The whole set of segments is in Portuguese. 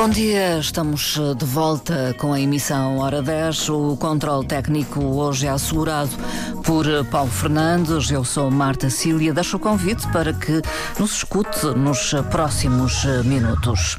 Bom dia, estamos eh, de volta com a emissão Hora 10. O controle técnico hoje é assegurado por eh, Paulo Fernandes. Eu sou Marta Cília. Deixo o convite para que nos escute nos eh, próximos minutos.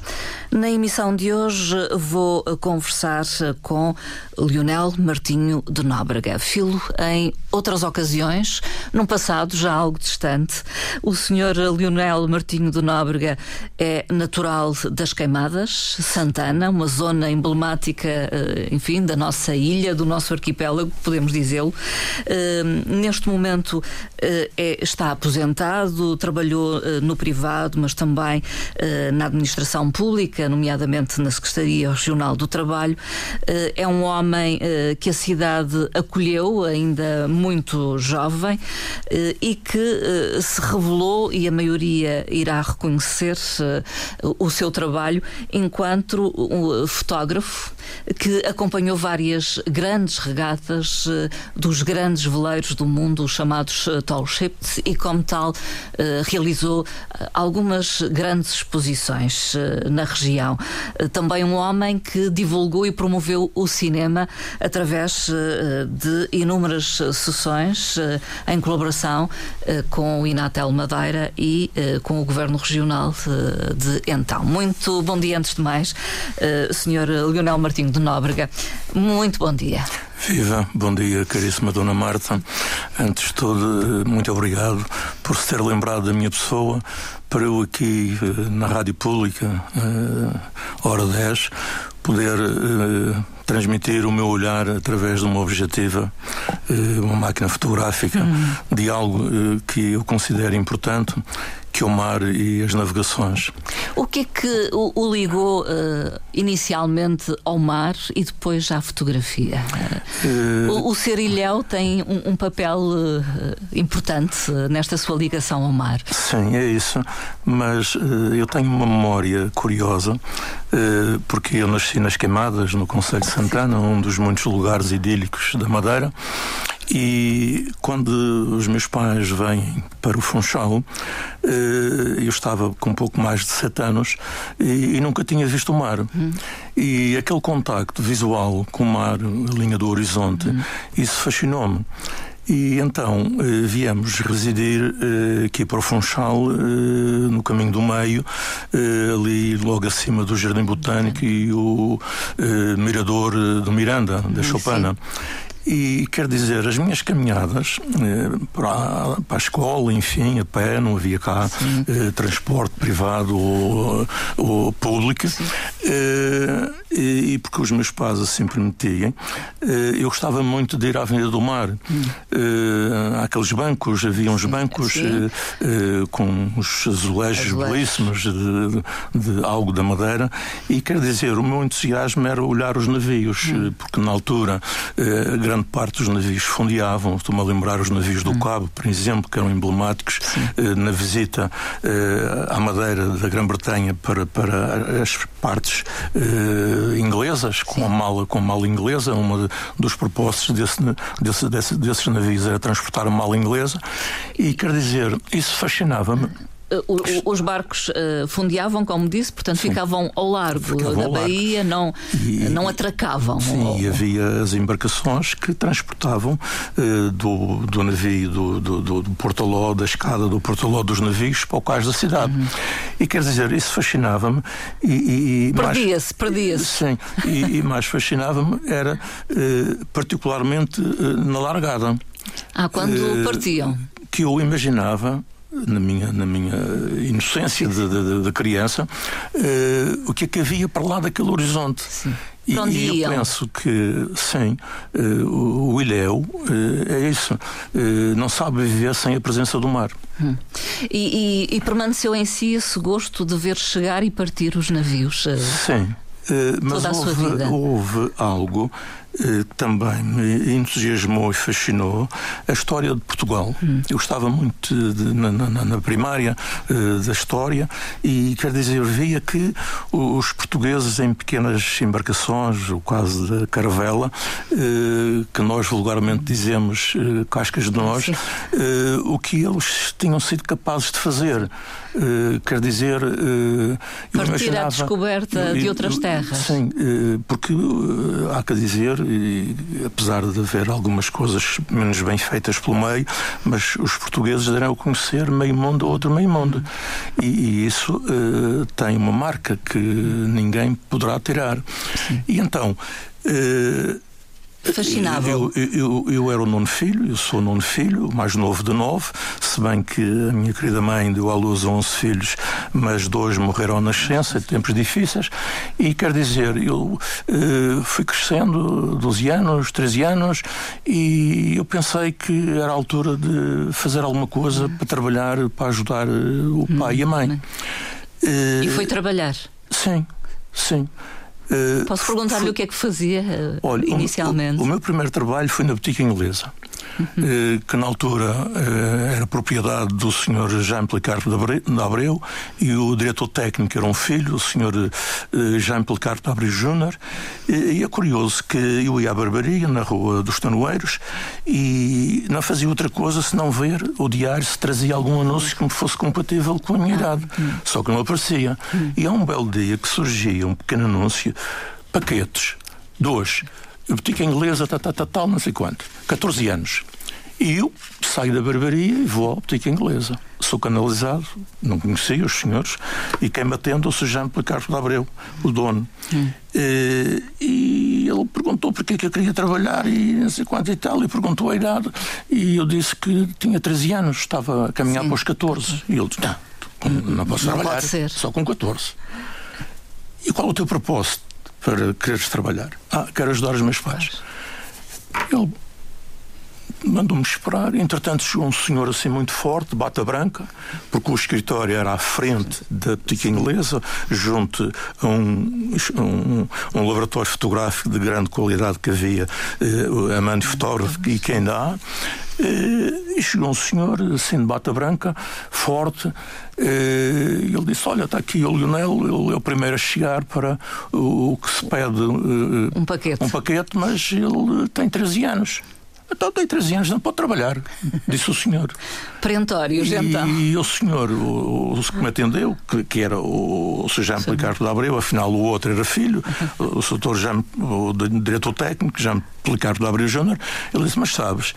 Na emissão de hoje vou conversar com Lionel Martinho de Nóbrega, filho em outras ocasiões, num passado já algo distante. O senhor Lionel Martinho de Nóbrega é natural das Queimadas, Santana, uma zona emblemática, eh, enfim, da nossa ilha, do nosso arquipélago, podemos dizê-lo. Eh, neste momento eh, é, está aposentado, trabalhou no privado, mas também na administração pública nomeadamente na Secretaria Regional do Trabalho. Eh, é um homem eh, que a cidade acolheu, ainda muito jovem, eh, e que se revelou, e a maioria irá reconhecer o seu trabalho, enquanto fotógrafo que acompanhou várias grandes regatas dos grandes veleiros do mundo, os chamados tall ships, e como tal realizou algumas grandes exposições na região região. Eh, também um homem que divulgou e promoveu o cinema através eh, de inúmeras sessões eh, em colaboração com o Inatel Madeira e com o Governo Regional de então. Muito bom dia, antes de mais, Sr. Leonel Martinho de Nóbrega. Muito bom dia. Viva, bom dia, caríssima Dona Marta. Antes de tudo, muito obrigado por se ter lembrado da minha pessoa, para eu aqui eh, na Rádio Pública, eh, hora 10, poder eh, transmitir o meu olhar através de uma objetiva, uma máquina fotográfica, uhum. de algo que eu considero importante que o mar e as navegações. O que é que o, o ligou uh, inicialmente ao mar e depois à fotografia? Uh, o, o ser ilhéu tem um, um papel uh, importante nesta sua ligação ao mar. Sim, é isso. Mas eu tenho uma memória curiosa, porque eu nasci nas Queimadas, no Conselho de Santana, um dos muitos lugares idílicos da Madeira. E quando os meus pais vêm para o Funchal, eh, eu estava com um pouco mais de sete anos e, nunca tinha visto o mar. Hum. E aquele contacto visual com o mar, a linha do horizonte, hum. isso fascinou-me. E então eh, viemos residir eh, aqui para o Funchal, no caminho do meio, ali logo acima do Jardim Botânico e o Mirador do Miranda, da Chopana. E quer dizer, as minhas caminhadas eh, para, para, a escola, enfim, a pé, não havia cá eh, transporte privado ou, ou público, eh, e, e, porque os meus pais assim permitiam, eh, eu gostava muito de ir à Avenida do Mar. Hum. Eh, aqueles bancos, havia uns bancos eh, com os azulejos belíssimos de, de, algo da madeira, e quer dizer, o meu entusiasmo era olhar os navios, hum. porque na altura grande parte dos navios fundeavam. Estou-me a lembrar os navios do hum. Cabo, por exemplo, que eram emblemáticos eh, na visita eh, à Madeira da Grã-Bretanha para, para as partes eh, inglesas, com a mala, com mala inglesa. Um dos propósitos desse, desse, desse, desses navios era transportar a mala inglesa. E quer dizer, isso fascinava-me os barcos uh, fundeavam, como disse, portanto sim. ficavam ao largo ficavam da ao baía, não, e, não atracavam. Sim, ou... e havia as embarcações que transportavam uh, do, do navio, do, do, do, do Portoló, da escada do Portoló dos navios para o cais da cidade. Uhum. E quer dizer, isso fascinava-me. E, e perdia-se, perdia-se. Sim, e, e mais fascinava-me era uh, particularmente na largada. Ah, quando partiam? Que eu imaginava na minha, na minha inocência de, de, de criança, uh, o que é que havia para lá daquele horizonte. Sim. E, e, eu penso que, sim, uh, o, o Ilhéu uh, é isso. Uh, não sabe viver sem a presença do mar. Hum. E, e, e, permaneceu em si esse gosto de ver chegar e partir os navios? Sim. mas houve, houve, algo também me entusiasmou e fascinou a história de Portugal. Hum. Eu estava muito de, na, na, na, primária uh, da história e, quer dizer, via que os portugueses em pequenas embarcações, o caso da caravela, uh, que nós vulgarmente dizemos uh, cascas de nós, o que eles tinham sido capazes de fazer. Quer dizer, partir à descoberta de outras terras. Sim, porque há que dizer e, apesar de haver algumas coisas menos bem feitas pelo meio, mas os portugueses deram a conhecer meio mundo ou outro meio mundo. E, e isso uh, tem uma marca que ninguém poderá tirar. Sim. E então. Uh, Fascinável. Eu, eu, eu, era o nono filho, eu sou o nono filho, o mais novo de nove, se bem que a minha querida mãe deu à luz a onze filhos, mas dois morreram na nascença, em tempos difíceis, e quer dizer, eu uh, fui crescendo, 12 anos, 13 anos, e eu pensei que era a altura de fazer alguma coisa para trabalhar, para ajudar eh, o pai e a mãe. Uh, e foi trabalhar? Sim, sim. Uh, Posso perguntar-lhe o que é que fazia uh, olha, inicialmente? O, o, o, meu primeiro trabalho foi na boutique inglesa, uhum. uh, que na altura era propriedade do Sr. Jean Policarpo de Abreu e o diretor técnico era um filho, o Sr. Jean Policarpo de Abreu Júnior. E é curioso que eu ia à barbaria, na Rua dos Tanoeiros, e não fazia outra coisa senão ver o diário se trazia algum anúncio que me fosse compatível com a minha idade. Uhum. Só que não aparecia. Uhum. E há um belo dia que surgia um pequeno anúncio paquetes. Dois, boutique inglesa, tal, tal, tal, tal, não sei quanto. 14 anos. E eu saio da barbaria e vou à boutique inglesa. Sou canalizado, não conhecia os senhores, e quem me atende é o Sejano Policarpo de Abreu, o dono. Hum. E, e, ele perguntou porque é que eu queria trabalhar e não sei quanto e tal, e perguntou a idade, e eu disse que tinha 13 anos, estava a caminhar Sim. para os 14. E ele disse: Não, não posso não trabalhar, só com 14. E qual é o teu propósito? Para quereres trabalhar. Ah, quero ajudar os meus pais. Ele mandou-me esperar. Entretanto, chegou um senhor assim muito forte, bata branca, porque o escritório era à frente da boutique inglesa, junto a um, um, um laboratório fotográfico de grande qualidade que havia, eh, a mãe de fotógrafo e quem há. Eh, e chegou um senhor, assim de bata branca, forte, eh, e ele disse: Olha, está aqui o Lionel, ele é o primeiro a chegar para o que se pede um paquete, um paquete mas ele tem 13 anos. Então tem 13 anos, não pode trabalhar, disse o senhor. Perentórios, e, então. E o senhor, o, o que me atendeu, que, que era o, o Sr. Jean Policarpo de Abreu, afinal o outro era filho, o, o Sr. O diretor técnico, Jean Policarpo de Abreu Júnior, ele disse: Mas sabes,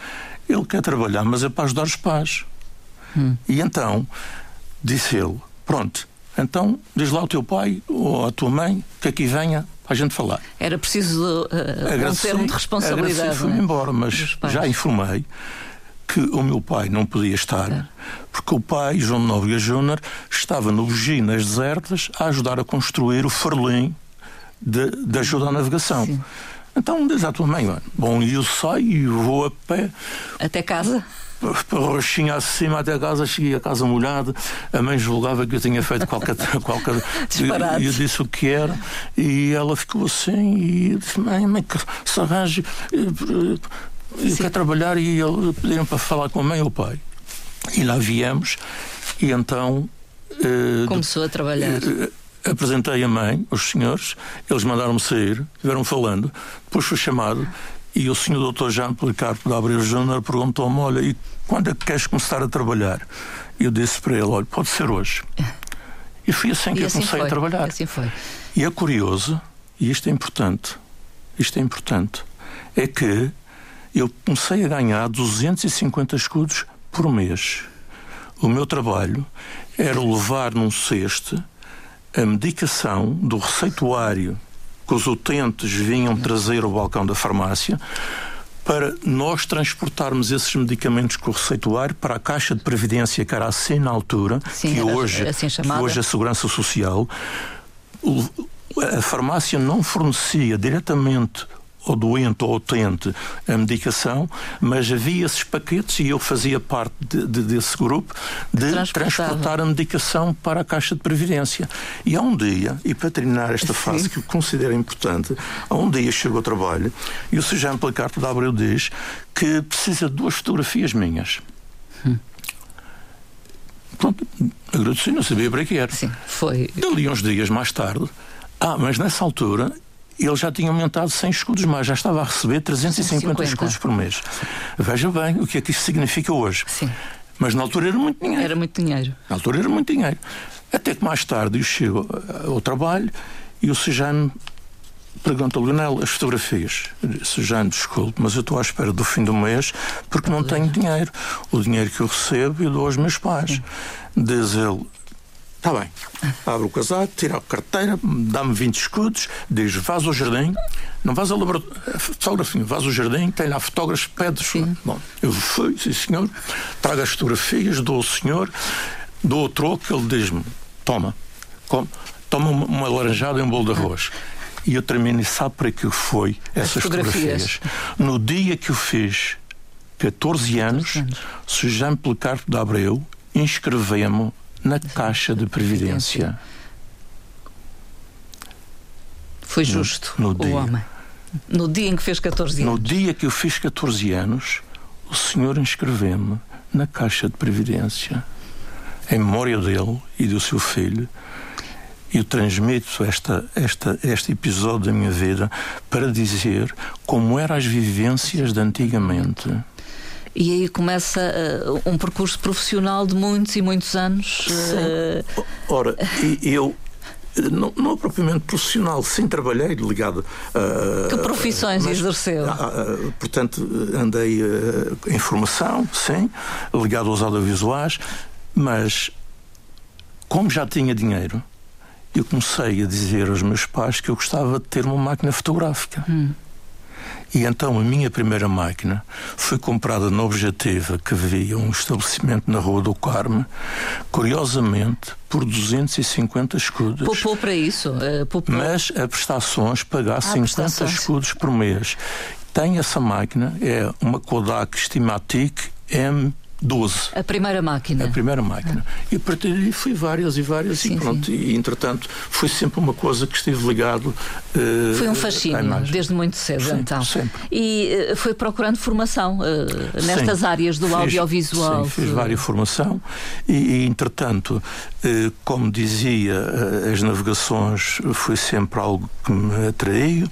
ele quer trabalhar, mas é para ajudar os pais. Hum. E então, disse ele: Pronto, então diz lá ao teu pai ou à tua mãe que aqui venha para a gente falar. Era preciso uh, um termo de responsabilidade. Fui-me embora, mas já informei que o meu pai não podia estar, porque o pai, João de Nóbrega Júnior, estava no Buginas Desertas a ajudar a construir o farlim de, de ajuda à navegação. Sim. Então diz à tua mãe, bom, eu saio e vou a pé. Até casa? Para Roxinha acima até a casa, cheguei a casa molhada, a mãe julgava que eu tinha feito qualquer. qualquer e eu disse o que era, e ela ficou assim, e disse: Mãe, mãe, que se arranje, eu quero trabalhar, e pediram para falar com a mãe ou o pai. E lá viemos, e então. Uh, Começou a trabalhar. Apresentei a mãe, os senhores, eles mandaram-me sair, estiveram falando, depois fui chamado e o senhor doutor Jean Policarpo de Abreu Júnior perguntou-me, olha, e quando é que queres começar a trabalhar? E eu disse para ele, olha, pode ser hoje. E foi assim e que assim eu comecei foi. a trabalhar. Assim. E é curioso, e isto é importante, isto é importante, é que eu comecei a ganhar 250 escudos por mês. O meu trabalho era levar num cesto a medicação do receituário que os utentes vinham trazer ao balcão da farmácia para nós transportarmos esses medicamentos com o receituário para a Caixa de Previdência, que era assim na altura, Sim, que, hoje, assim que hoje é a Segurança Social. A farmácia não fornecia diretamente ao doente ou utente a medicação, mas havia esses paquetes e eu fazia parte de, de, desse grupo de transportar a medicação para a Caixa de Previdência. E há um dia, e para terminar esta fase Sim. que eu considero importante, há um dia chego ao trabalho e o Sr. Placarto de Abreu diz que precisa de duas fotografias minhas. Hum. Pronto, agradeci, não sabia para que era. Sim, foi. Dali uns dias mais tarde, ah, mas nessa altura ele já tinha aumentado 100 escudos mais, já estava a receber 350 150. escudos por mês. Veja bem o que é que isso significa hoje. Sim. Mas na altura era muito dinheiro. Era muito dinheiro. Na altura era muito dinheiro. Até que mais tarde eu chego ao trabalho e o Sejano pergunta ao Leonel as fotografias. Sejano, desculpe, mas eu estou à espera do fim do mês porque não tenho dinheiro. O dinheiro que eu recebo eu dou aos meus pais. Sim. Diz ele, Está bem. Abre o casaco, tira a carteira, dá-me 20 escudos, diz: vais ao jardim, não vais ao laboratório, fotógrafo, vais ao jardim, tem lá fotógrafos, pedes. Bom, eu fui, sim senhor, trago as fotografias, dou ao senhor, dou o troco, ele diz-me: toma, come, toma uma laranjada e um bolo de arroz. E eu termino e sabe para que foi essas fotografias. fotografias? No dia que eu fiz 14 anos, 14 anos. Policarpo de Abreu inscrevemos na Caixa de Previdência. Foi justo no, no o dia, homem. No dia em que fez 14 anos. No dia que eu fiz 14 anos, o senhor inscreveu-me na Caixa de Previdência, em memória dele e do seu filho. Eu transmito esta, esta, este episódio da minha vida para dizer como eram as vivências de antigamente e aí começa uh, um percurso profissional de muitos e muitos anos. Uh... Ora, eu não, não propriamente profissional, sim trabalhei ligado a. que profissões mas, exerceu? portanto, andei em formação, sim, ligado aos audiovisuais, mas como já tinha dinheiro, eu comecei a dizer aos meus pais que eu gostava de ter uma máquina fotográfica. Hum. E então a minha primeira máquina foi comprada na Objetiva, que havia um estabelecimento na Rua do Carme, curiosamente por 250 escudos. Poupou para isso? Uh, poupou. Mas a prestações pagar ah, 50 prestações. escudos por mês. Tem essa máquina, é uma Kodak Stimatic M 12. A primeira máquina. A primeira máquina. Ah. E a partir daí fui várias e várias sim, e pronto. Sim. E entretanto foi sempre uma coisa que estive ligado. Uh, foi um fascínio, desde muito cedo então. Sempre. E uh, foi procurando formação uh, nestas sim. áreas do fiz, audiovisual. Sim, fiz várias formação e, e entretanto, como dizia, as navegações foi sempre algo que me atraiu,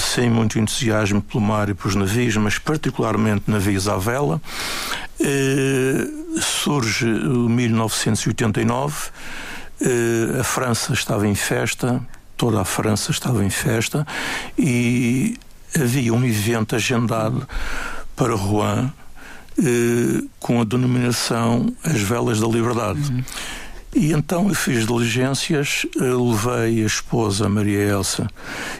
sem muito entusiasmo pelo mar e pelos navios, mas particularmente navios à vela. Eh, surge 1989, eh, a França estava em festa, toda a França estava em festa e havia um evento agendado para Rouen eh, com a denominação As Velas da Liberdade. Uhum. E então eu fiz diligências, levei a esposa Maria Elsa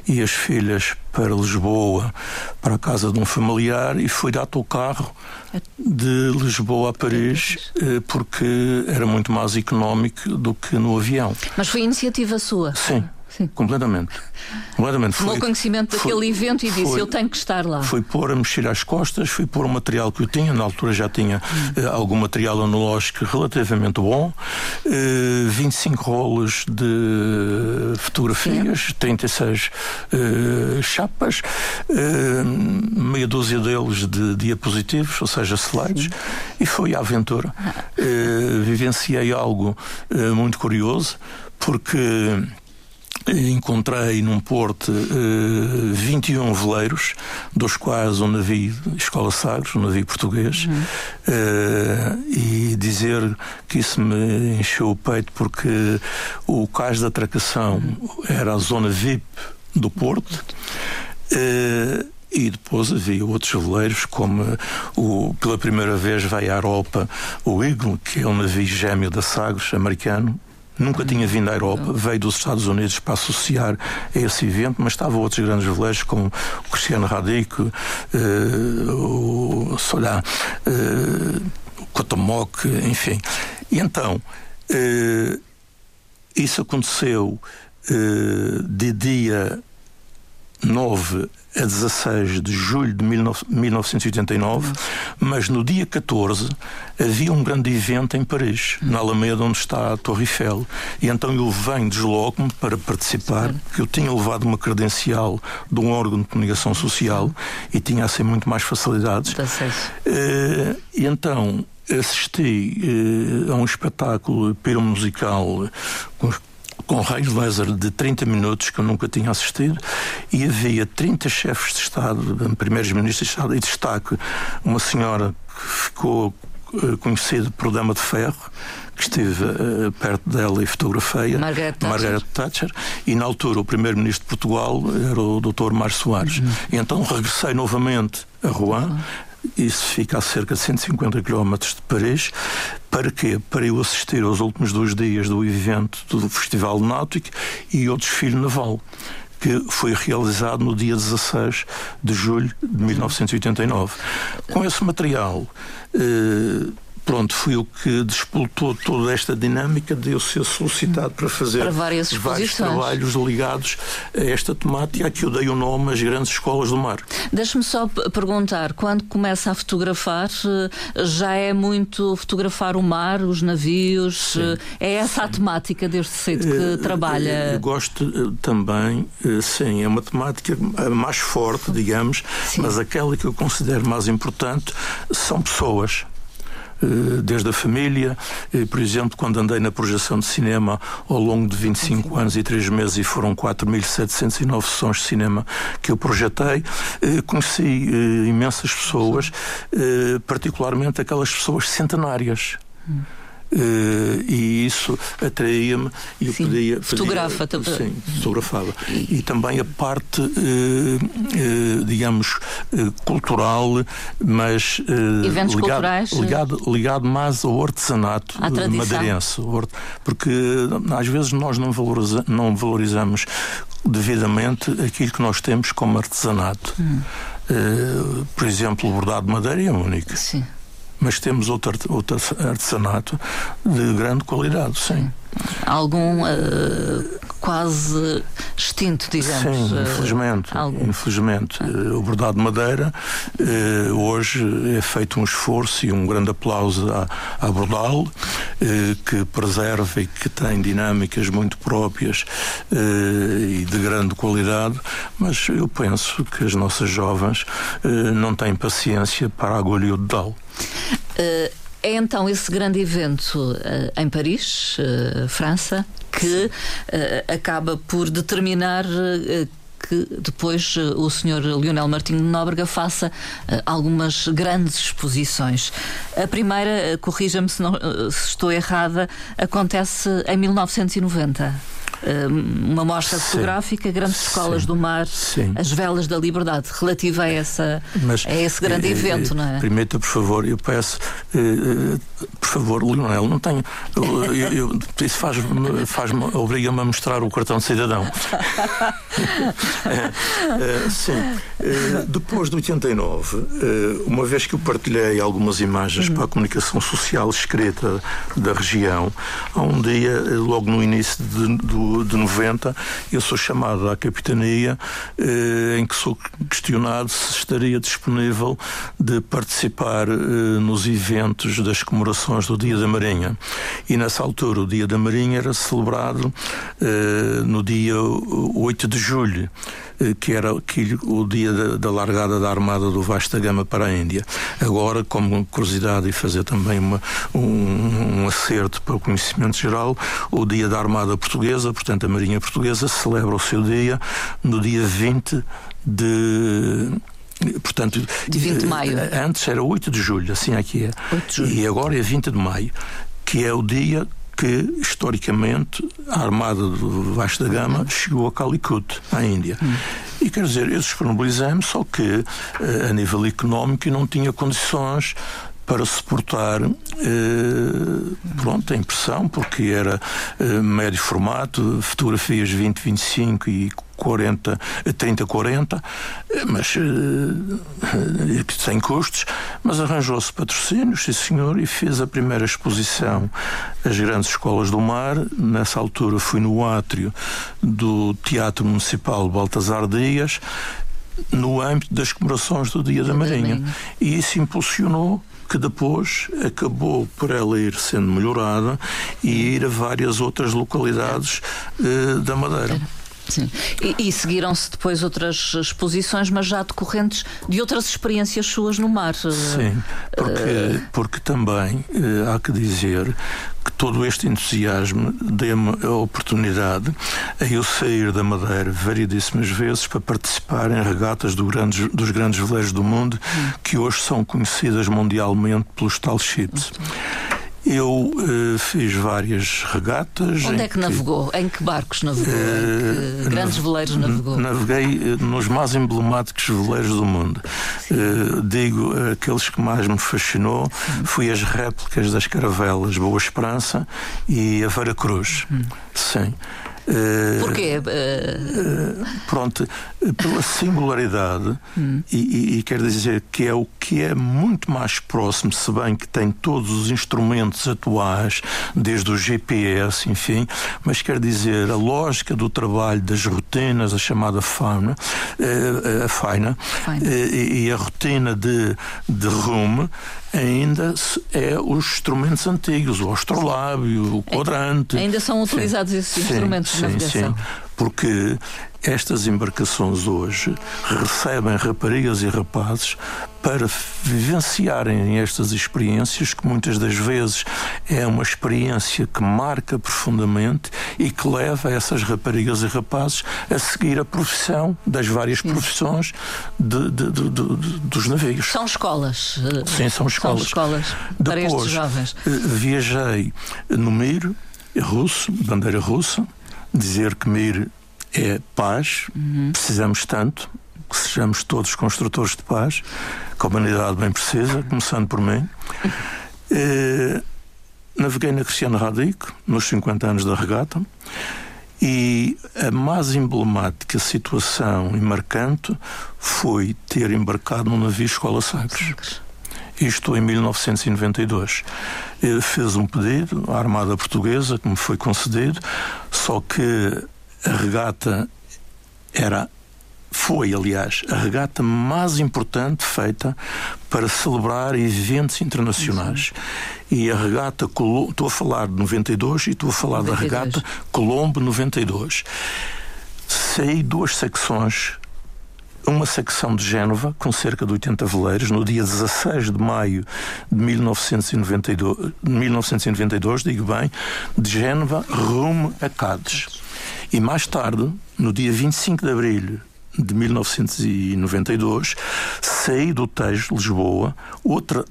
e as filhas para Lisboa, para a casa de um familiar, e fui dar o carro de Lisboa a Paris, eh, porque era muito mais económico do que no avião. Mas foi iniciativa sua? Sim. Sim. Completamente. Completamente. Tomou foi, conhecimento daquele foi, evento e disse: foi, Eu tenho que estar lá. Foi pôr a mexer às costas, foi pôr o material que eu tinha. Na altura já tinha hum. uh, algum material analógico relativamente bom, uh, eh, 25 rolos de fotografias, Sim. 36 uh, chapas, uh, meia dúzia deles de diapositivos, ou seja, slides, Sim. e foi a aventura. Ah. vivenciei algo muito curioso, porque encontrei num porto uh, 21 veleiros, dos quais um navio Escola Sagres, um navio português, uhum. uh, e dizer que isso me encheu o peito porque o cais de atracação uhum. era a zona VIP do porto. Uh, e depois havia outros veleiros, como o, pela primeira vez vai à Europa o Eagle, que é um navio gêmeo da Sagres, americano, Nunca tinha vindo à Europa, veio dos Estados Unidos para associar a esse evento, mas estavam outros grandes veleiros como o Cristiano Radico, uh, o Solá, uh, o Cotomoc, enfim. E então, uh, isso aconteceu de dia 9 a 16 de julho de 1989, mas no dia 14 havia um grande evento em Paris, na Alameda, onde está a Torre Eiffel. E então eu venho, desloco-me para participar, que eu tinha levado uma credencial de um órgão de comunicação social e tinha assim muito mais facilidades. Uh, e então assisti uh, a um espetáculo musical com raios laser de 30 minutos que eu nunca tinha assistido e havia 30 chefes de Estado, primeiros ministros de Estado e destaque uma senhora que ficou uh, conhecida por Dama de Ferro que esteve uh, perto dela e fotografei Margaret Thatcher. Margaret Thatcher e na altura o primeiro-ministro de Portugal era o Dr. Mário Soares uhum. e então regressei novamente a Rouen uhum isso fica a cerca de 150 km de Paris. Para quê? Para eu assistir aos últimos dois dias do evento do Festival Náutico e ao desfile naval que foi realizado no dia 16 de julho de 1989. Com esse material, eh, pronto, foi o que despoltou toda esta dinâmica de eu ser solicitado para fazer para vários trabalhos ligados a esta temática, a que eu dei o nome às grandes escolas do mar. Deixe-me só perguntar, quando começa a fotografar, eh, já é muito fotografar o mar, os navios, sim, eh, é essa a temática desde cedo que uh, trabalha? Eu gosto também, sim, é uma temática mais forte, digamos, sim. mas aquela que eu considero mais importante são pessoas. Eh, desde a família. Eh, por exemplo, quando andei na projeção de cinema ao longo de 25 anos e 3 meses e foram 4.709 sessões de cinema que eu projetei, eh, conheci imensas pessoas, particularmente aquelas pessoas centenárias. Hum. Uh, e isso atraía-me e eu podia, fotografa podia, sim, fotografava. e, e também a parte uh, uh, digamos cultural mas Eventos ligado, culturais ligado, ligado mais ao artesanato madeirense porque às vezes nós não, valoriza, não valorizamos devidamente aquilo que nós temos como artesanato. Hum. por exemplo o bordado de madeira é único. Sim mas temos outro, outro artesanato de grande qualidade, sim. Algum uh, quase extinto, digamos. Sim, eh, infelizmente. Uh, infelizmente. Uh, o bordado de madeira, hoje é feito um esforço e um grande aplauso à, à Bordal, que preserva e que tem dinâmicas muito próprias e de grande qualidade, mas eu penso que as nossas jovens não têm paciência para a agulha e o dedal. Uh, é então esse grande evento uh, em Paris, uh, França, que acaba por determinar que depois o Sr. Leonel Martins de Nóbrega faça algumas grandes exposições. A primeira, corrija-me se, se, estou errada, acontece em 1990. Hum, uma mostra fotográfica, grandes escolas do mar, sim. as velas da liberdade, relativa a, essa, Mas, a esse grande eh, evento, não é? Permita, por favor, eu peço, eh, eh, por favor, Leonel, não tenho. Eu, eu, isso faz-me, faz obriga-me a mostrar o cartão de cidadão. é, sim. depois de 89, uma vez que eu partilhei algumas imagens uhum. para a comunicação social escrita da região, há um dia, logo no início de, do de 90, eu sou chamado à capitania eh, em que sou questionado se estaria disponível de participar eh, nos eventos das comemorações do Dia da Marinha. E nessa altura o Dia da Marinha era celebrado eh, no dia 8 de julho. Eh, que era o dia da, da, largada da Armada do Vasta Gama para a Índia. Agora, como curiosidade e fazer também uma, um, um acerto para o conhecimento geral, o dia da Armada Portuguesa, portanto a Marinha Portuguesa, celebra o seu dia no dia 20 de Portanto, de 20 de maio. Eh, antes era 8 de julho, assim aqui é. E agora é 20 de maio, que é o dia que, historicamente, a Armada do Vasco da Gama chegou a Calicut, à Índia. Hum. E quer dizer, eu disponibilizei-me, só que eh, a nível económico não tinha condições para suportar, eh, pronto, a impressão, porque era uh, médio formato, fotografias 20-25 e 40, 30, 40, mas uh, sem custos, mas arranjou-se patrocínios, sim senhor, e fez a primeira exposição às grandes escolas do mar. Nessa altura fui no átrio do Teatro Municipal Baltasar Dias, no âmbito das comemorações do Dia da Marinha. E isso impulsionou que depois acabou por ela ir sendo melhorada e ir a várias outras localidades uh, da Madeira. Sim. E, e seguiram-se depois outras exposições, mas já decorrentes de outras experiências suas no mar. Sim, porque, uh... porque também há que dizer todo este entusiasmo deu-me a oportunidade a eu sair da Madeira variedíssimas vezes para participar em regatas do grandes, dos grandes veleiros do mundo, que hoje são conhecidas mundialmente pelos tal chips. Eu uh, fiz várias regatas. Onde é que, que, navegou? Em que barcos navegou? Uh, em que grandes veleiros navegou? Naveguei uh, nos mais emblemáticos veleiros do mundo. digo, aqueles que mais me fascinou Sim. foi as réplicas das caravelas Boa Esperança e a Vera Cruz. Hum. Sim. Uh, Porquê? Uh... Pronto, pela singularidade, hum. e, e, e quer dizer que é o que é muito mais próximo, se bem que tem todos os instrumentos atuais, desde o GPS, enfim, mas quer dizer a lógica do trabalho das rotinas, a chamada fauna, a faina, e, e a rotina de, de rumo, ainda é os instrumentos antigos, o astrolábio, o quadrante. Ainda são utilizados sim, esses sim, instrumentos de navegação. Sim, porque estas embarcações hoje recebem raparigas e rapazes para vivenciarem estas experiências que muitas das vezes é uma experiência que marca profundamente e que leva essas raparigas e rapazes a seguir a profissão das várias Sim. profissões de, de, de, dos navios. São escolas. Eh, Sim, são escolas. São escolas para Depois, estes jovens. Eh, viajei no Mir, russo, bandeira russa, dizer que Mir é paz, uhum. precisamos tanto, que sejamos todos construtores de paz, que a humanidade bem precisa, começando por mim. naveguei na Cristiana Radic, nos 50 anos da regata, e a mais emblemática situação e marcante foi ter embarcado no navio Escola Sagres. Isto em 1992. Ele fez um pedido à Armada Portuguesa, que me foi concedido, só que a regata era foi, aliás, a regata mais importante feita para celebrar eventos internacionais. E a regata, estou a falar de 92 e estou a falar 92. da regata Colombo 92. Saí duas secções uma secção de Génova, com cerca de 80 veleiros, no dia 16 de maio de 1992, 1992 digo bem, de Génova rumo a Cádiz. E mais tarde, no dia 25 de abril de 1992, saí do Tejo, Lisboa, outra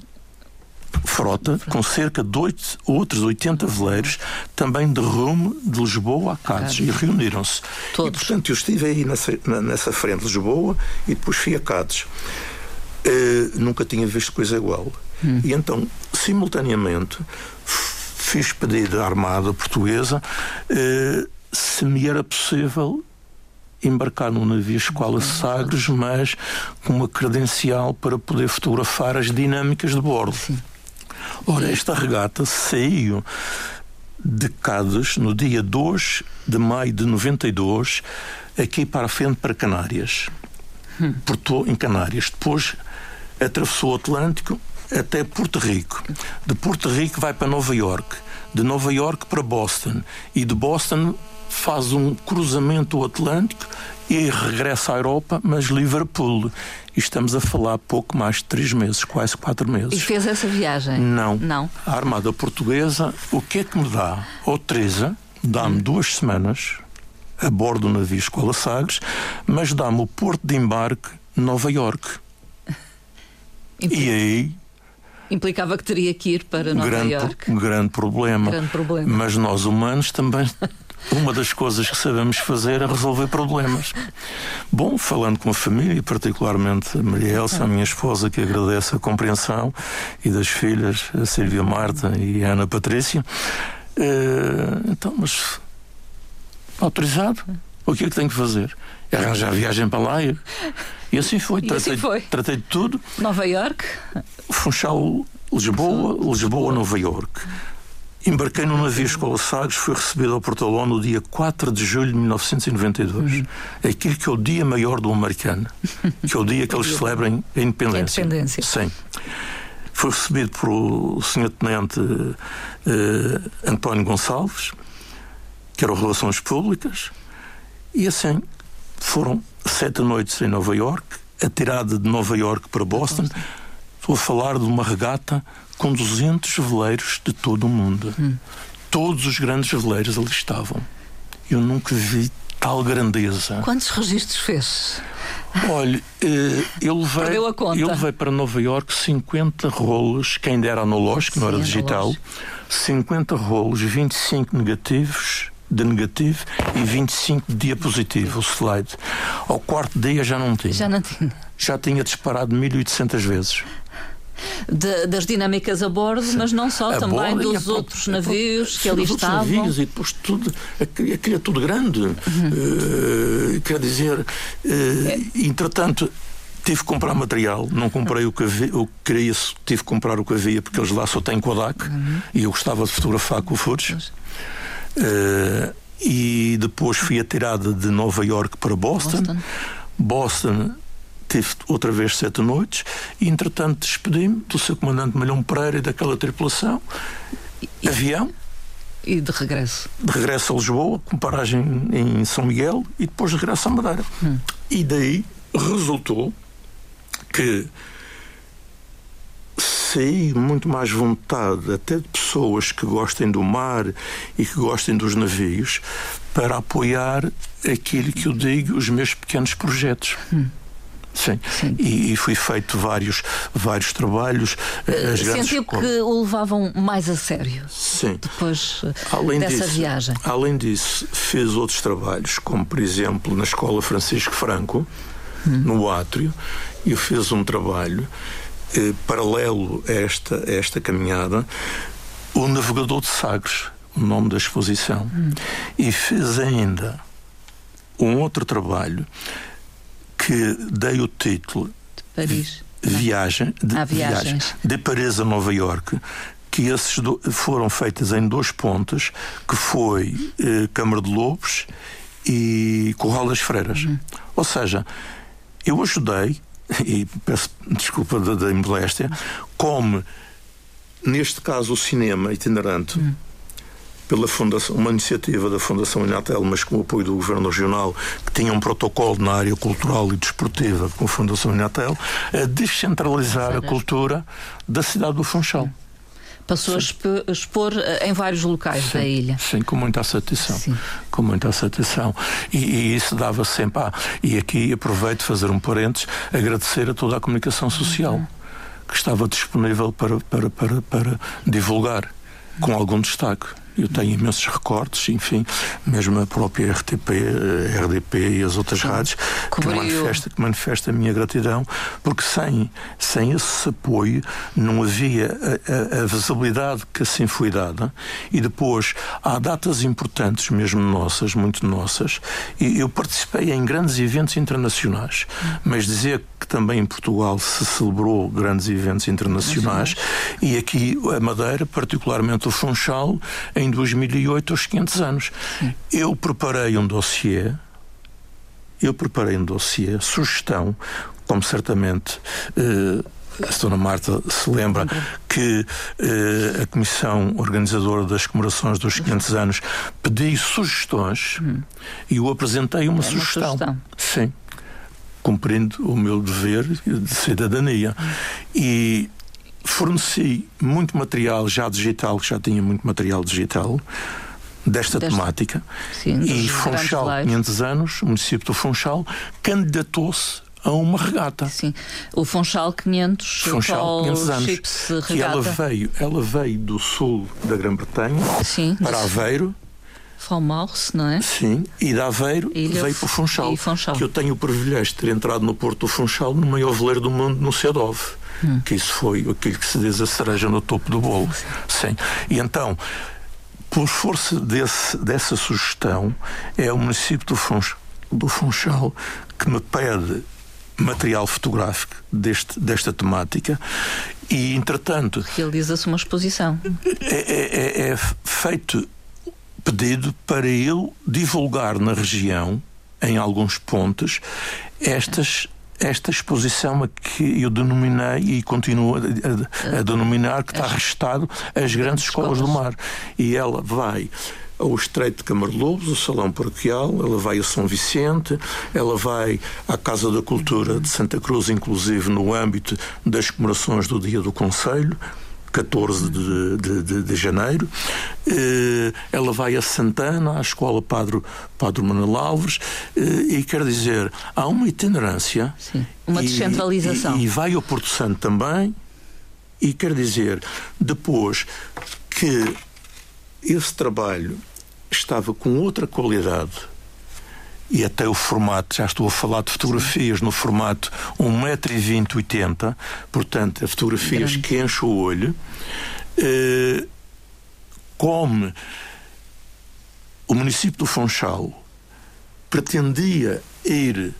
frota com cerca de outros 80 veleiros, também de rumo de Lisboa a Cádiz, e reuniram-se. E, portanto, eu estive aí nessa, nessa frente Lisboa e depois fui a Cádiz. Uh, nunca tinha visto coisa igual. Hum. E então, simultaneamente, fiz pedido à Armada Portuguesa uh, se me era possível embarcar num navio escola Sagres, mas com uma credencial para poder fotografar as dinâmicas de bordo. Sim. Ora, esta regata saiu de Cádiz no dia 2 de maio de 92, aqui para a frente para Canárias. Hum. Portou em Canárias. Depois atravessou o Atlântico até Porto Rico. De Porto Rico vai para Nova York. De Nova York para Boston. E de Boston faz um cruzamento Atlântico e regressa à Europa, mas Liverpool. E estamos a falar pouco mais de três meses, quase quatro meses. E fez essa viagem? Não. Não. A Armada Portuguesa, o que é que me dá? Ou Teresa, dá-me hum. duas semanas a bordo do navio Escola Sagres, mas dá-me o porto de embarque Nova York. E aí Implicava que teria que ir para Nova grande, York. Grande problema. grande problema. Mas nós humanos também uma das coisas que sabemos fazer é resolver problemas. Bom, falando com a família, particularmente a Maria Elsa, a minha esposa, que agradece a compreensão, e das filhas, a Silvia Marta e a Ana Patrícia. Uh, então, mas autorizado? O que é que tenho que fazer? Arranjar viagem para lá e, e assim foi. E assim tratei, assim foi. tratei de tudo. Nova York? Funchal, Lisboa, Lisboa, Nova York. Embarquei no navio Escola Sagres, fui recebido ao Portolão no dia 4 de julho de 1992. Uhum. Aquilo que é o dia maior do americano, que é o dia que eles celebram a independência. A independência. Sim. Fui recebido pelo Sr. Tenente uh, António Gonçalves, que era o Relações Públicas, e assim foram sete noites em Nova York, a tirada de Nova York para Boston. Estou a falar de uma regata com 200 veleiros de todo o mundo. Hum. Todos os grandes veleiros ali estavam. Eu nunca vi tal grandeza. Quantos registros fez? Olha, eh, eu levei, eu levei para Nova York 50 rolos, quem dera analógico, não era digital, 50 rolos, 25 negativos de negativo e 25 de diapositivo, o slide. Ao quarto dia já não tinha. Já não tinha. Já tinha disparado 1800 vezes de, das dinâmicas a bordo, mas não só, a também dos outros navios que ali estavam. navios e depois tudo, aquilo é tudo grande. Uhum. Uh, quer dizer, uh, é. entretanto tive que comprar material, não comprei o que, havia, o que queria, tive que comprar o que havia, porque eles lá só têm Kodak uhum. e eu gostava de fotografar com o Fuji. Uh, e depois fui atirada de Nova York para Boston. Boston, Boston tive outra vez sete noites e, entretanto, despedi-me do seu comandante Malhão Pereira e daquela tripulação, e, avião. E de regresso? De regresso a Lisboa, com paragem em São Miguel e depois de regresso a Madeira. Hum. E daí resultou que saí muito mais vontade, até de pessoas que gostem do mar e que gostem dos navios, para apoiar aquilo que eu digo, os meus pequenos projetos. Hum. Sim. Sim. E, e foi feito vários, vários trabalhos. Eh, as Sentiu que o levavam mais a sério? Sim. Depois eh, além dessa disso, viagem? Além disso, fez outros trabalhos, como por exemplo na Escola Francisco Franco, hum. no Átrio, e fez um trabalho eh, paralelo a esta, a esta caminhada, O Navegador de Sagres, o nome da exposição. Hum. E fez ainda um outro trabalho que dei o título de Paris. Viagem, de, viagem, de Paris a Nova York, que esses do, foram feitas em dois pontos, que foi eh, Câmara de Lobos e Corral das Freiras. Uhum. Ou seja, eu ajudei, e peço desculpa da, da moléstia, como neste caso o cinema itinerante. Uhum pela fundação, uma iniciativa da Fundação Inatel, mas com o apoio do Governo Regional, que tinha um protocolo na área cultural e desportiva com a Fundação Inatel, a descentralizar a cultura da cidade do Funchal. Passou sim. a expor eh, em vários locais sim, da ilha. Sim, com muita satisfação. Sim. Com muita satisfação. E, e isso dava sempre. Ah, e aqui aproveito fazer um parênteses, agradecer a toda a comunicação social uhum. que estava disponível para, para, para, para divulgar, com algum destaque. Eu tenho imensos recortes, enfim, mesmo a própria RTP, a RDP e as outras Sim. rádios, que manifesta, que manifesta a minha gratidão, porque sem, sem esse apoio não havia a, a, a visibilidade que assim foi dada. E depois há datas importantes, mesmo nossas, muito nossas, e eu participei em grandes eventos internacionais, mas dizer que também em Portugal se celebrou grandes eventos internacionais, e aqui a Madeira, particularmente o Funchal, em em 2008 aos 500 anos. Sim. Eu preparei um dossiê, eu preparei um dossiê, sugestão, como certamente eh, a Dona Marta se lembra que eh, a Comissão Organizadora das Comemorações dos 500 anos pediu sugestões hum. e eu apresentei uma, é sugestão. uma sugestão. Sim. Cumprindo o meu dever de cidadania. Hum. E forneci muito material já digital, que já tinha muito material digital desta, desta temática. Sim, e Funchal, 500 anos, o município do Funchal, candidatou-se a uma regata. Sim, o Funchal 500, Funchal 500 anos. Que ela veio, ela veio do sul da Grã-Bretanha para Aveiro Falmouth, não é? Sim, e de Aveiro Ilha veio para o Funchal, Funchal, que eu tenho o privilégio de ter entrado no Porto do Funchal no maior veleiro do mundo, no Sedov. Hum. Que isso foi aquilo que se diz a cereja no topo do bolo. Sim. Sim. E então, por força desse, dessa sugestão, é o município do, Funchal, do Funchal que me pede material fotográfico deste, desta temática e, entretanto. Realiza-se uma exposição. É, é, é, é feito pedido para ele divulgar na região, em alguns pontos, estas esta exposição a que eu denominei e continuo a, a, a denominar que está registado as grandes escolas do mar. E ela vai ao Estreito de Camarlobos, o Salão Paroquial, ela vai a São Vicente, ela vai à Casa da Cultura de Santa Cruz, inclusive no âmbito das comemorações do Dia do Conselho, 14 de, de, de, de janeiro. Eh, ela vai a Santana, à escola Padre, Padre Manuel Alves, eh, e quer dizer, há uma itinerância. Sim, uma descentralização. E, e vai ao Porto Santo também, e quer dizer, depois que esse trabalho estava com outra qualidade e até o formato, já estou a falar de fotografias no formato 1,20m 80 portanto, a fotografias Grande. que enchem o olho, eh, como o município do Funchal pretendia ir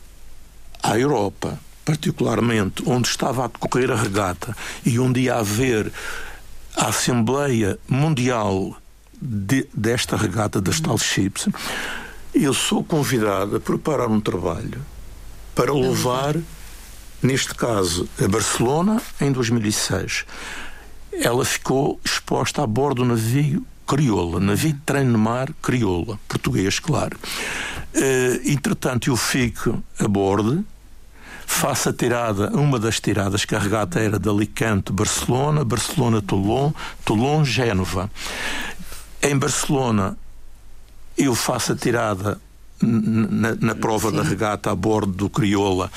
à Europa, particularmente onde estava a decorrer a regata e onde ia haver a Assembleia Mundial de, desta regata das Tal Ships, eu sou convidado a preparar um trabalho para levar, neste caso, a Barcelona em 2006. Ela ficou exposta a bordo do navio crioula, navio de treino no mar crioula, português, claro. Uh, entretanto, eu fico a bordo, faço a tirada, uma das tiradas que a regata era de Alicante, Barcelona, Barcelona, Toulon, Toulon, Génova. Em Barcelona, eu faço a tirada na, na prova Sim. da regata a bordo do Crioula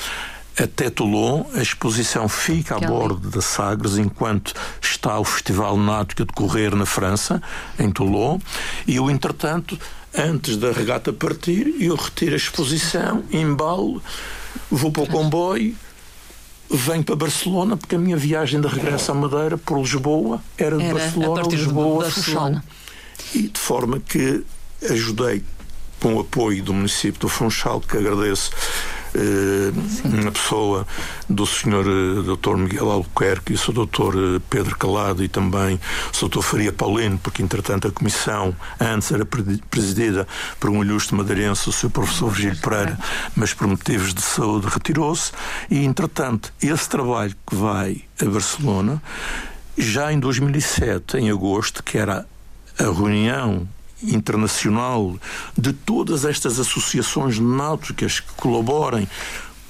até Toulon, a exposição fica a bordo da Sagres enquanto está o Festival Náutico a decorrer na França, em Toulon, e eu, entretanto, antes da regata partir, eu retiro a exposição, embalo, vou para o comboio, venho para Barcelona, porque a minha viagem de regresso à Madeira por Lisboa era de era Barcelona, Lisboa, Funchal. E de forma que ajudei com o apoio do município do Funchal, que agradeço uh, a pessoa do Sr. Eh, Dr. Miguel Albuquerque e o. Dr. Eh, Pedro Calado e também o Dr. Faria Paulino, porque entretanto a comissão antes era presidida por um ilustre madeirense, o Sr. Professor Virgílio Pereira, mas por motivos de saúde retirou-se e entretanto esse trabalho que vai a Barcelona já em 2007, em agosto, que era a reunião internacional de todas estas associações náuticas que colaborem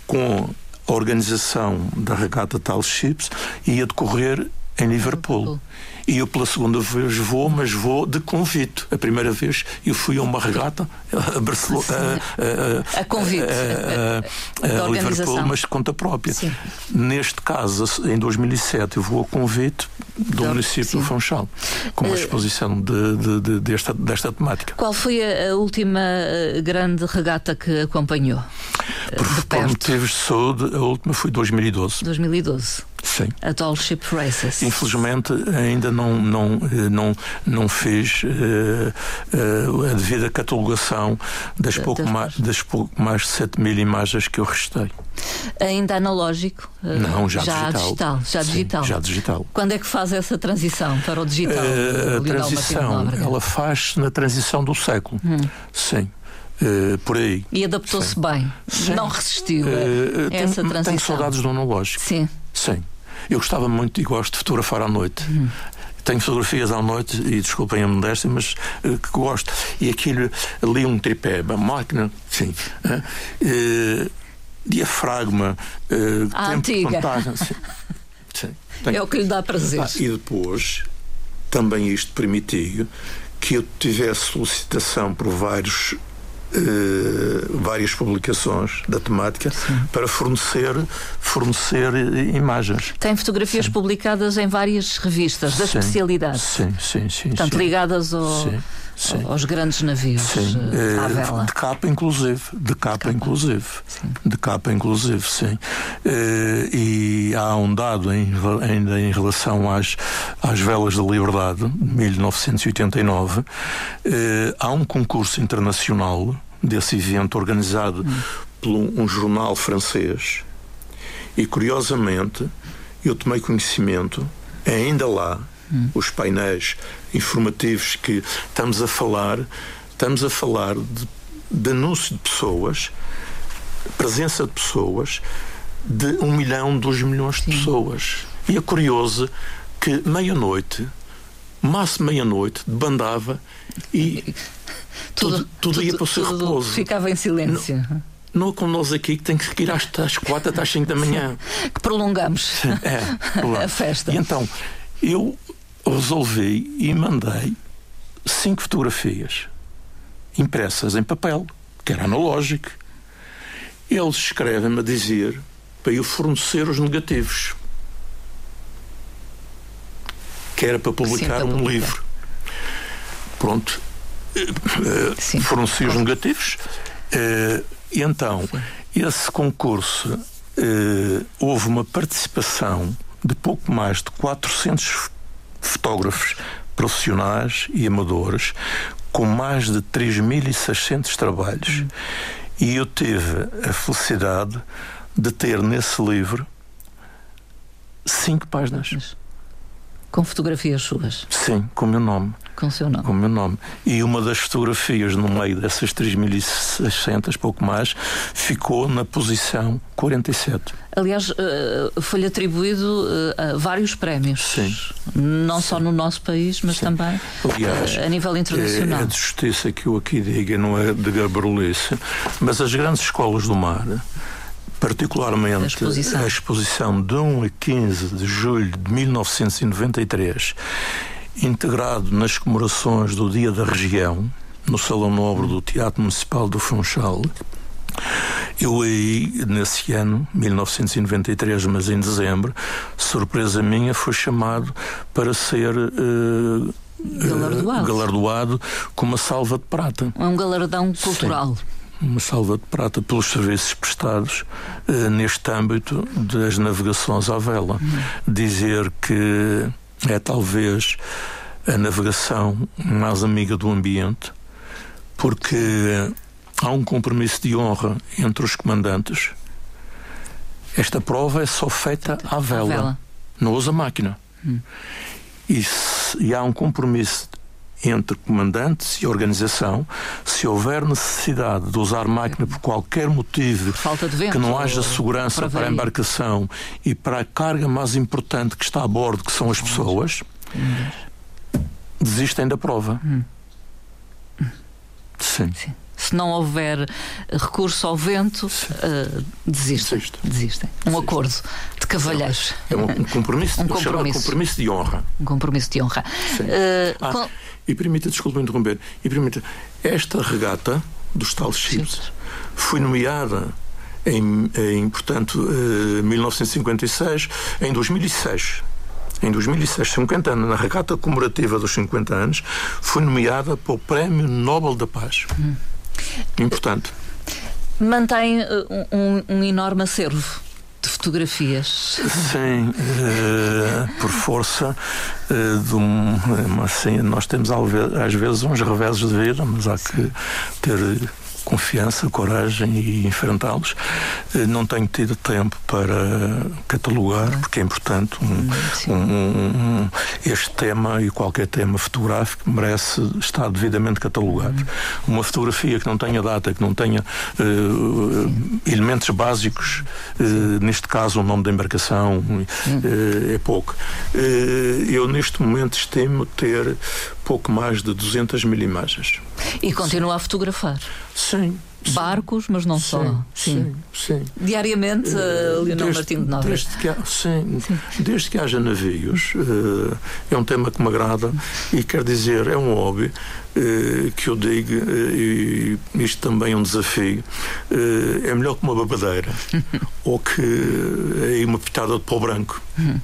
com a organização da regata Tal Ships ia decorrer em Liverpool. E eu pela segunda vez vou, mas vou de convite. A primeira vez eu fui a uma regata a Barcelona, a, a, a convite, a, a Liverpool, mas de conta própria. Sim. Neste caso, em 2007, eu vou a convite do município sim. do Funchal, com uma eh, exposição de, de, de, desta, desta temática. Qual foi a última eh, grande regata que acompanhou? Por, por motivos de saúde, a última foi 2012. 2012. Sim. A Tall Ship Races. Infelizmente ainda não, não, eh, não, não fez uh, uh, a devida catalogação das, pouco, mais, das pouco mais de 7 mil imagens que eu restei. Ainda analógico? Uh, não, já, já digital. digital. Já Sim, digital. Já digital. Quando é que faz essa transição para o digital? a transição, ela faz na transição do século. Hum. Sim. Uh, por aí. E adaptou-se bem. Sim. Não resistiu uh, a essa tenho, transição. Tenho saudades do analógico. Sim. Sim. Eu gostava muito e gosto de fotografar à noite. Uhum. Tenho fotografias à noite, e desculpem a modéstia, mas uh, que gosto. E aquilo, ali um tripé, uma máquina, sim. Uh, diafragma, uh, a tempo antiga. de contagem. Sim. sim. É o que lhe dá prazer. Ah, e depois, também isto permitiu que eu tivesse solicitação por vários uh, várias publicações da temática Sim. para fornecer, fornecer imagens. Tem fotografias sim. publicadas em várias revistas da sim. especialidade. Sim, sim, sim. Portanto, sim. ligadas ao. Sim aos grandes navios sim. Uh, à vela. De capa, inclusive. De capa, de capa. inclusive. Sim. De capa, inclusive, sim. Uh, e há um dado em, ainda em relação às, às velas da liberdade, de 1989. Uh, há um concurso internacional desse evento organizado hum. por um, um jornal francês. E, curiosamente, eu tomei conhecimento, ainda lá, hum. os painéis informativos que estamos a falar, estamos a falar de, de anúncio de pessoas, presença de pessoas, de um milhão, dois milhões de Sim. pessoas. E é curioso que meia-noite, máximo meia-noite, bandava e tudo, tudo, tudo ia para o seu repouso. Ficava em silêncio. Não, não é como nós aqui que tem que ir às, às quatro até às cinco da manhã. que prolongamos é, a festa. E então, eu resolvi e mandei cinco fotografias impressas em papel, que era analógico. Eles escrevem-me a dizer para eu fornecer os negativos, que era para publicar Sim, um livro. Pronto, Sim. forneci os negativos. Eh, e então, esse concurso, eh, houve uma participação de pouco mais de 400 fotógrafos profissionais e amadores com mais de 3.600 trabalhos. Uhum. E eu tive a felicidade de ter nesse livro cinco páginas. Com fotografias suas? Sim, com o meu nome. Com o seu nome? Com o meu nome. E uma das fotografias no meio dessas 3.600, pouco mais, ficou na posição 47. Aliás, eh, foi-lhe atribuído eh, vários prémios. Sim. Não Sim. só no nosso país, mas Sim. também Aliás, a nível internacional. É, é de justiça que eu aqui diga, não é de gabarulice, mas as grandes escolas do mar particularmente a exposição. a exposição de 1 a 15 de julho de 1993, integrado nas comemorações do Dia da Região, no Salão Nobre do Teatro Municipal do Funchal. Eu aí, nesse ano, 1993, mas em dezembro, surpresa minha, foi chamado para ser uh, galardoado. galardoado com uma salva de prata. É um galardão cultural. Sim uma salva de prata pelos serviços prestados uh, neste âmbito das navegações à vela. Uhum. Dizer que é talvez a navegação mais amiga do ambiente, porque há um compromisso de honra entre os comandantes. Esta prova é só feita à vela, vela. não usa máquina. Hum. E, se, e há um compromisso entre comandantes e organização, se houver necessidade de usar máquina por qualquer motivo, vento, que não haja segurança para, a embarcação e para a carga mais importante que está a bordo, que são as pessoas, desistem da prova. Hum. Sim. Sim. Se não houver recurso ao vento, uh, desistem. Desiste. desistem. Um Desiste. acordo de cavalheiros. É um, um compromisso, um compromisso. compromisso de honra. Um compromisso de honra. Uh, ah, com... E permita, desculpe interromper, e permita, esta regata dos tales chips foi nomeada em, em portanto, uh, 1956, em 2006 em 2006, 50 anos, na regata comemorativa dos 50 anos, foi nomeada para o Prémio Nobel da Paz. Hum. Importante. Mantém uh, um, um enorme acervo de fotografias. Sim, uh, por força uh, de um. Assim, nós temos às vezes uns reveses de vida, mas há que ter confiança, coragem e enfrentá-los. Eh, não tenho tido tempo para catalogar, porque é importante. Um, um, um, este tema e qualquer tema fotográfico merece estar devidamente catalogado. Uma fotografia que não tenha data, que não tenha uh, elementos básicos, uh, neste caso o nome da embarcação, uh, é pouco. eu neste momento estimo ter pouco mais de 200 mil imagens. E continua a fotografar? Sim. Barcos, mas não sim, só. Sim, sim. Diariamente, uh, Leonel desde, Martins de Nova. Desde que, sim, sim. desde que haja navios, uh, é um tema que me agrada e quer dizer, é um hobby uh, que eu digo, e isto também é um desafio, é melhor que uma babadeira ou que é uma pitada de pó branco. Hum.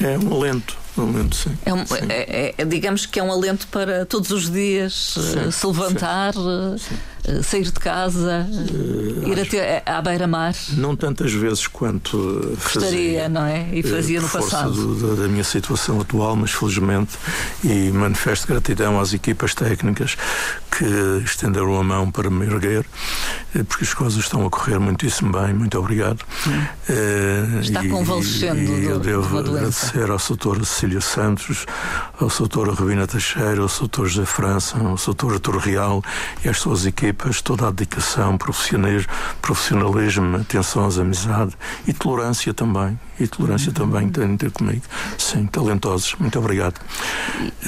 É um alento. Um alento sim. É, um, é, é, digamos que é um alento para todos os dias sim, se levantar. Sim eh, sair de casa, uh, ir até à beira-mar? Não tantas vezes quanto gostaria, fazia, não é? E fazia no passado. Do, da, da minha situação atual, mas felizmente, e manifesto gratidão às equipas técnicas que estenderam a mão para me erguer, porque as coisas estão a correr muitíssimo bem. Muito obrigado. Uh, Está e, convalescendo. E eu devo agradecer ao Sr. Cecília Santos, ao Sr. Rubina Teixeira, ao Sr. José França, ao Sr. Artur Real e às suas equipas toda a dedicação, profissionalismo, profissionalismo atenções, amizade e tolerância também. E tolerância também tem ter comigo. Sim, talentosos. Muito obrigado.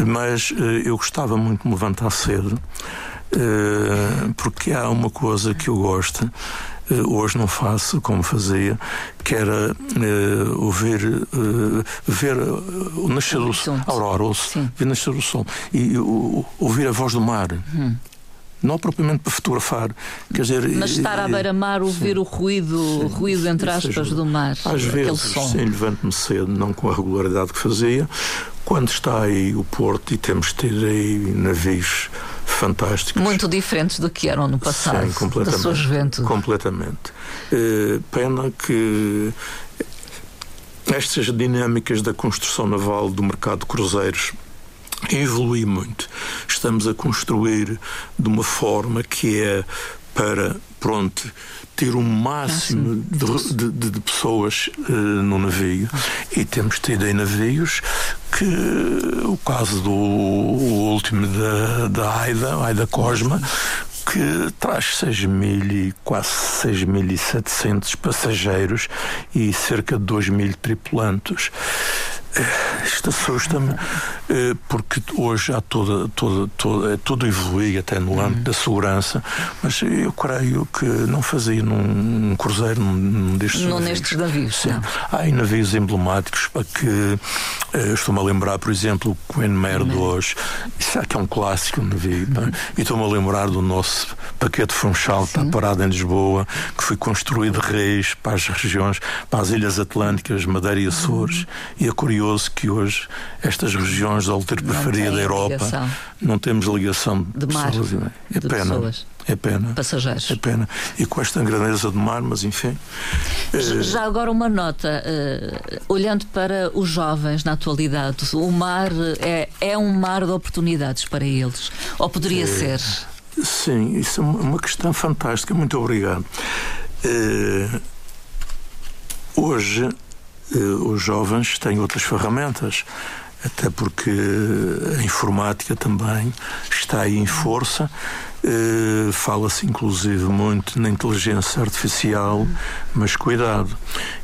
Mas eh, eu gostava muito de me levantar cedo, eh, porque há uma coisa que eu gosto eh, hoje não faço como fazia, que era uh, ouvir, uh, ver o nascer do sol, aurora, ver nascer o sol e uh, ouvir a voz do mar. Hum não propriamente para fotografar. Quer dizer, Mas estar à beira-mar, ouvir sim, o ruído, sim, ruído entre aspas, seja, do mar. Às vezes, som. sim, levanto-me cedo, não com a regularidade que fazia. Quando está aí o Porto e temos tido aí navios fantásticos. Muito diferentes do que eram no passado, sim, completamente, da sua juventude. Completamente. Uh, pena que estas dinâmicas da construção naval do mercado de cruzeiros evolui muito. Estamos a construir de uma forma que é para, pronto, ter o máximo de, de, de, pessoas uh, no navio. E temos tido em navios que o caso do último da, da AIDA, AIDA Cosma, que traz 6 mil e quase 6.700 passageiros e cerca de 2 mil tripulantes. Isto assusta-me eh, porque hoje há toda, toda, toda, é tudo evolui até no âmbito uhum. da segurança, mas eu creio que não fazia num, cruzeiro num destes não navios. nestes navios. Sim. Há aí navios emblemáticos para que eh, estou-me a lembrar, por exemplo, o Queen Mare de hoje. Isso é que é um clássico navio. Uhum. E estou-me a lembrar do nosso paquete Funchal que está parado em Lisboa, que foi construído de reis para as regiões, para as ilhas Atlânticas, Madeira e Açores. Uhum. E é curioso curioso que hoje estas regiões da periferia da Europa ligação. não temos ligação de, de mar, pessoas. É de pena. Pessoas. É pena. Passageiros. É pena. E com esta grandeza do mar, mas enfim. Já agora uma nota, uh, olhando para os jovens na atualidade, o mar é, é um mar de oportunidades para eles? Ou poderia é, ser? Sim, isso é uma questão fantástica. Muito obrigado. Uh, hoje eh, os jovens têm outras ferramentas, até porque a informática também está aí em força. Uh, Fala-se inclusive muito na inteligência artificial, mas cuidado.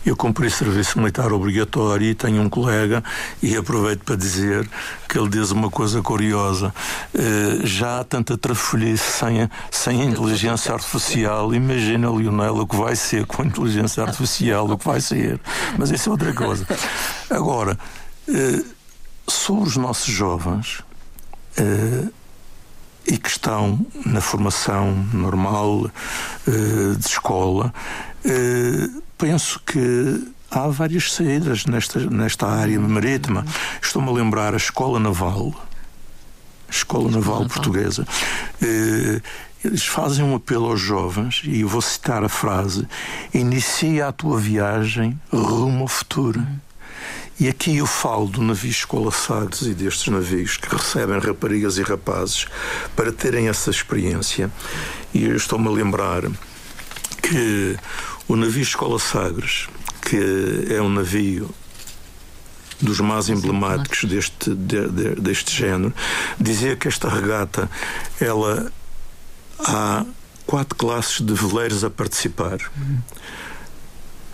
Eu cumpri serviço militar obrigatório e tenho um colega, e aproveito para dizer que ele diz uma coisa curiosa: uh, já há tanta trafolhice sem, sem inteligência artificial. Imagina, Lionel, o que vai ser com a inteligência artificial, o que vai ser. Mas isso é outra coisa. Agora, uh, sobre os nossos jovens. Uh, e que estão na formação normal uh, de escola, uh, penso que há várias saídas nesta, nesta área marítima. Estou-me a lembrar a Escola Naval, a Escola Naval Portuguesa. Uh, eles fazem um apelo aos jovens, e eu vou citar a frase: Inicia a tua viagem rumo ao futuro. E aqui eu falo do navio Escola Sagres e destes navios que recebem raparigas e rapazes para terem essa experiência. E eu estou-me a lembrar que o navio Escola Sagres, que é um navio dos mais emblemáticos deste, de, de, deste género, dizia que esta regata ela há quatro classes de veleiros a participar. Uhum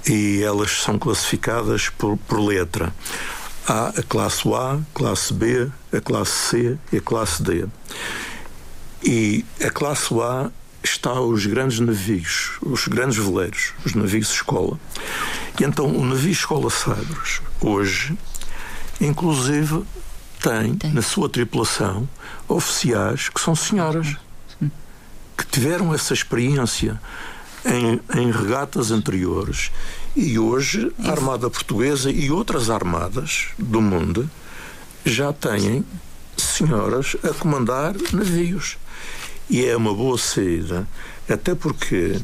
e elas são classificadas por, por letra. há a classe A, a classe B, a classe C e a classe D. E a classe A está os grandes navios, os grandes veleiros, os navios escola. E então o navio Escola Sagres, hoje, inclusive, tem, tem, na sua tripulação oficiais que são senhoras que tiveram essa experiência em, em regatas anteriores e hoje a Armada Portuguesa e outras armadas do mundo já têm senhoras a comandar navios. E é uma boa saída, até porque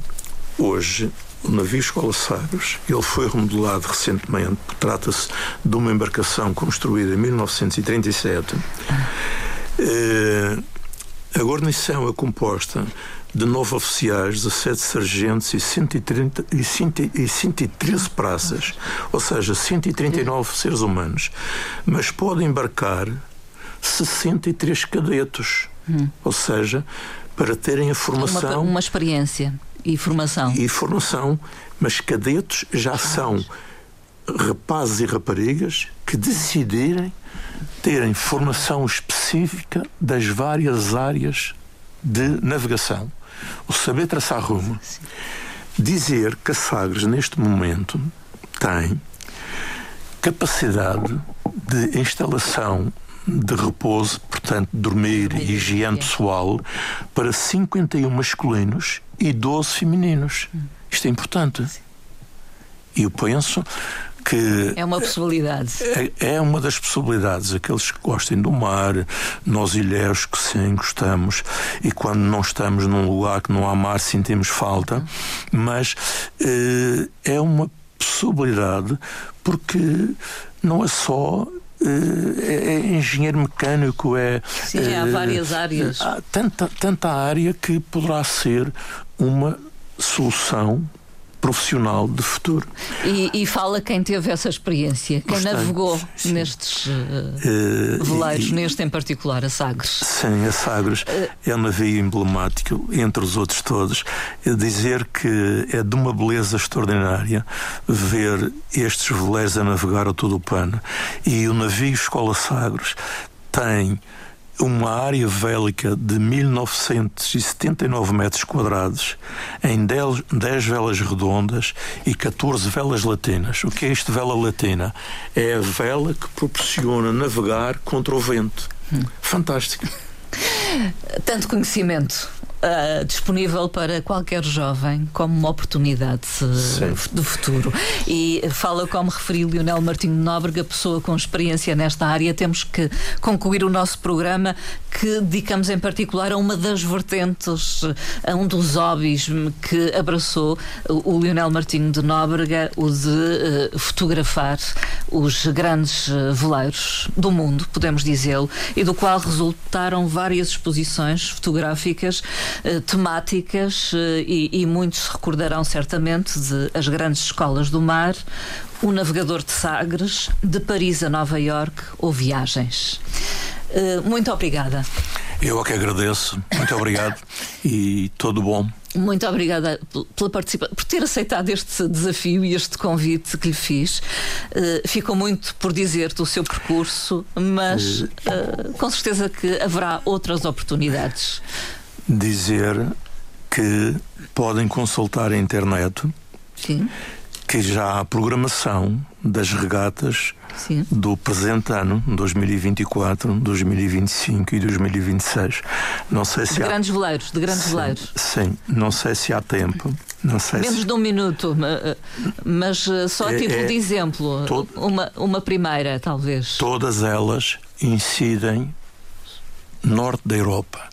hoje o navio Escola Sagres, ele foi remodelado recentemente, trata-se de uma embarcação construída em 1937. Eh, a guarnição é composta de nove oficiais, 17 sargentos e, 130, e, 113 praças, ou seja, 139 seres humanos. Mas pode embarcar 63 cadetos, hum. ou seja, para terem a formação. Uma, uma experiência e formação. E formação, mas cadetos já são rapazes e raparigas que decidirem terem formação específica das várias áreas de navegação. O saber traçar rumo. Dizer que a Sagres, neste momento, tem capacidade de instalação de repouso, portanto, dormir e higiene pessoal, para 51 masculinos e 12 femininos. Isto é importante. E eu penso que. É uma possibilidade. É, é, uma das possibilidades. Aqueles que gostem do mar, nós ilhéus que sim gostamos, e quando não estamos num lugar que não há mar sentimos falta, mas eh, é uma possibilidade porque não é só eh, é, é, engenheiro mecânico, é. Sim, há várias áreas. Há tanta, tanta área que poderá ser uma solução profissional de futuro. E, e, fala quem teve essa experiência, quem Gostei, navegou sim. nestes uh, uh, veleiros, e, neste em particular, a Sagres. Sim, a Sagres uh, é um navio emblemático, entre os outros todos. É dizer que é de uma beleza extraordinária ver estes veleiros a navegar a todo o pano. E o navio Escola Sagres tem uma área vélica de 1979 metros quadrados, em 10, 10 velas redondas e 14 velas latinas. O que é isto vela latina? É a vela que proporciona navegar contra o vento. Hum. Fantástico. Tanto conhecimento uh, disponível para qualquer jovem como uma oportunidade uh, de futuro. E fala como referiu Lionel Martinho de Nóbrega, pessoa com experiência nesta área. Temos que concluir o nosso programa que dedicamos em particular a uma das vertentes, a um dos hobbies que abraçou o Lionel Martinho de Nóbrega, o de uh, fotografar os grandes veleiros do mundo, podemos dizê-lo, e do qual resultaram várias exposições fotográficas eh, temáticas eh, e, e muitos se recordarão certamente de As Grandes Escolas do Mar, O Navegador de Sagres, De Paris a Nova York ou Viagens. Eh, muito obrigada. Eu é que agradeço. Muito obrigado e todo bom. Muito obrigada pela participação, por ter aceitado este desafio e este convite que lhe fiz. Uh, ficou muito por dizer do seu percurso, mas uh, com certeza que haverá outras oportunidades dizer que podem consultar a internet. Sim. Que já há programação das regatas Sim. do presente ano, 2024, 2025 e 2026. Não sei se de há... grandes veleiros, de grandes sim, veleiros. Sim, não sei se há tempo. Não sei Menos se... de um minuto, mas eh, só a é, título é, de exemplo, uma, uma primeira, talvez. Todas elas incidem norte da Europa.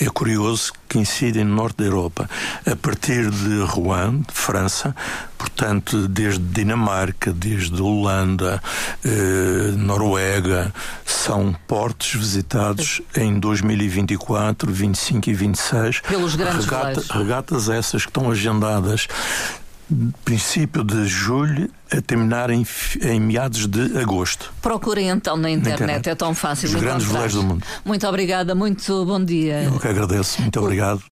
É curioso que incidem no norte da Europa, a partir de Rouen, de França, portanto, desde Dinamarca, desde Holanda, eh, Noruega, são portos visitados em 2024, 25 e 26. Pelos grandes Regata, Regatas essas que estão agendadas princípio de julho a terminar em, em, meados de agosto. Procurem então na internet, na internet. é tão fácil. Os grandes veleiros do mundo. Muito obrigada, muito bom dia. Eu que agradeço, muito obrigado.